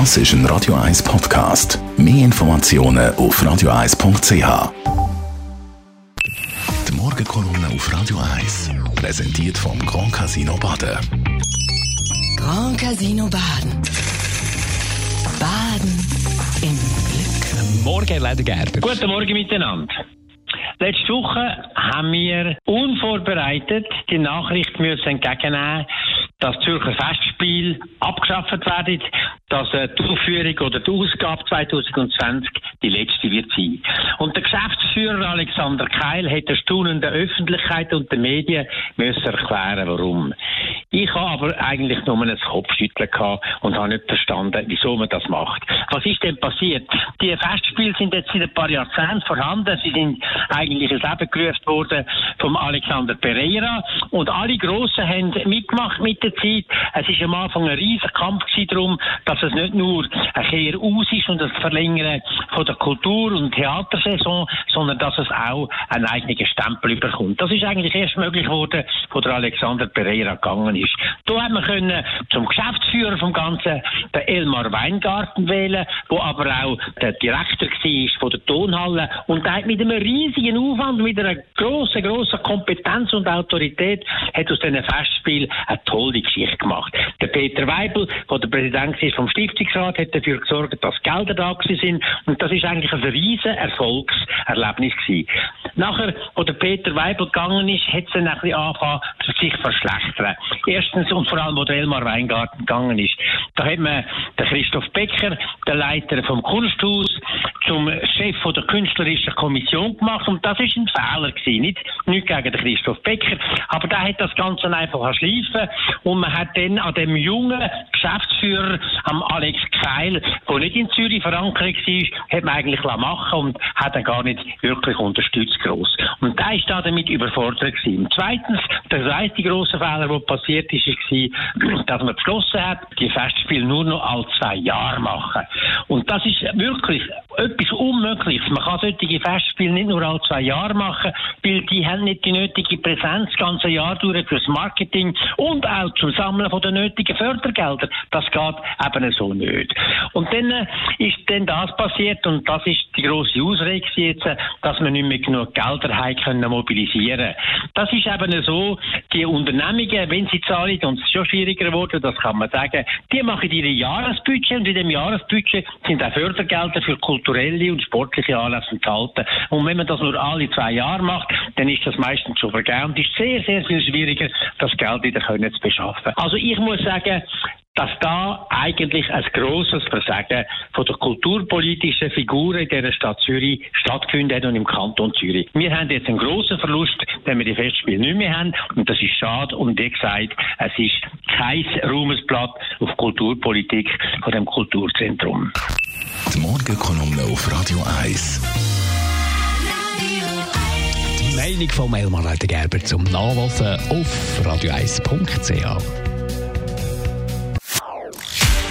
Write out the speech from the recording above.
Das ist ein Radio 1 Podcast. Mehr Informationen auf radio1.ch. Die Morgenkolumne auf Radio 1 präsentiert vom Grand Casino Baden. Grand Casino Baden. Baden im Glück. Morgen, Leder Gerber. Guten Morgen miteinander. Letzte Woche haben wir unvorbereitet die Nachricht müssen entgegennehmen, dass Zürcher Festspiel abgeschafft werden, dass äh, die Aufführung oder die Ausgabe 2020 die letzte wird sein. Und der Geschäftsführer Alexander Keil hat der staunenden Öffentlichkeit und den Medien müssen erklären, warum. Ich habe aber eigentlich nur ein Kopfschütteln gehabt und habe nicht verstanden, wieso man das macht. Was ist denn passiert? Die Festspiele sind jetzt seit ein paar Jahrzehnten vorhanden. Sie sind eigentlich ins Leben gerufen worden vom Alexander Pereira und alle Grossen haben mitgemacht mit der Zeit. Es ist am Anfang ein riesiger Kampf darum, dass es nicht nur ein Kehr aus ist und das Verlängern von der Kultur- und Theatersaison, sondern dass es auch einen eigenen Stempel überkommt. Das ist eigentlich erst möglich geworden, wo der Alexander Pereira gegangen ist. Da haben wir können zum Geschäftsführer vom Ganzen den Elmar Weingarten wählen, wo aber auch der Direktor war von der Tonhalle und der hat mit einem riesigen Aufwand, mit einer grossen, grossen Kompetenz und Autorität hat aus diesen Festspielen eine tolle Geschichte gemacht. Peter Weibel, der der Präsident ist vom Stiftungsrat, hat dafür gesorgt, dass Gelder da sind und das ist eigentlich ein riesen Erfolgserlebnis gewesen. Nachher, wo der Peter Weibel gegangen ist, hat es dann ein bisschen angefangen, sich verschlechtern. Erstens und vor allem, wo der Elmar Weingarten gegangen ist. Da hat man den Christoph Becker, der Leiter vom Kunsthaus, Chef von der künstlerischen Kommission gemacht und das ist ein Fehler gewesen. Nicht, nicht gegen den Christoph Becker, aber der hat das Ganze einfach schleifen und man hat dann an dem jungen Geschäftsführer, am Alex Keil, der nicht in Zürich verankert war, hat man eigentlich machen und hat dann gar nicht wirklich unterstützt gross. Und da ist da damit überfordert gewesen. Zweitens, der zweite grosse Fehler, der passiert ist, war, dass man beschlossen hat, die Festspiele nur noch alle zwei Jahre machen. Und das ist wirklich etwas Unmögliches. Man kann solche Festspiele nicht nur alle zwei Jahre machen, weil die haben nicht die nötige Präsenz das ganze Jahr durch fürs Marketing und auch zum Sammeln von den nötigen Fördergeldern. Das geht eben so nicht. Und dann äh, ist dann das passiert und das ist die grosse Ausrede jetzt, äh, dass man nicht mehr genug Gelder haben können mobilisieren. Das ist eben so, die Unternehmungen, wenn sie zahlen, und es ist schon schwieriger geworden, das kann man sagen, die machen ihre Jahresbudget und in dem Jahresbudget sind auch Fördergelder für kulturelle und sportliche Anlässe enthalten. Und wenn man das nur alle zwei Jahre macht, dann ist das meistens schon vergeben und ist sehr, sehr viel schwieriger, das Geld wieder zu beschaffen. Also ich muss sagen, dass da eigentlich ein grosses Versagen von der kulturpolitischen Figur in dieser Stadt Zürich stattgefunden hat und im Kanton Zürich. Wir haben jetzt einen grossen Verlust, wenn wir die Festspiele nicht mehr haben und das ist schade und wie gesagt, es ist kein Ruhmesblatt auf Kulturpolitik von dem Kulturzentrum. Die Morgenkolumne auf Radio 1. Die Meinung von Elmar Gerber zum Nachlesen auf radio1.ch.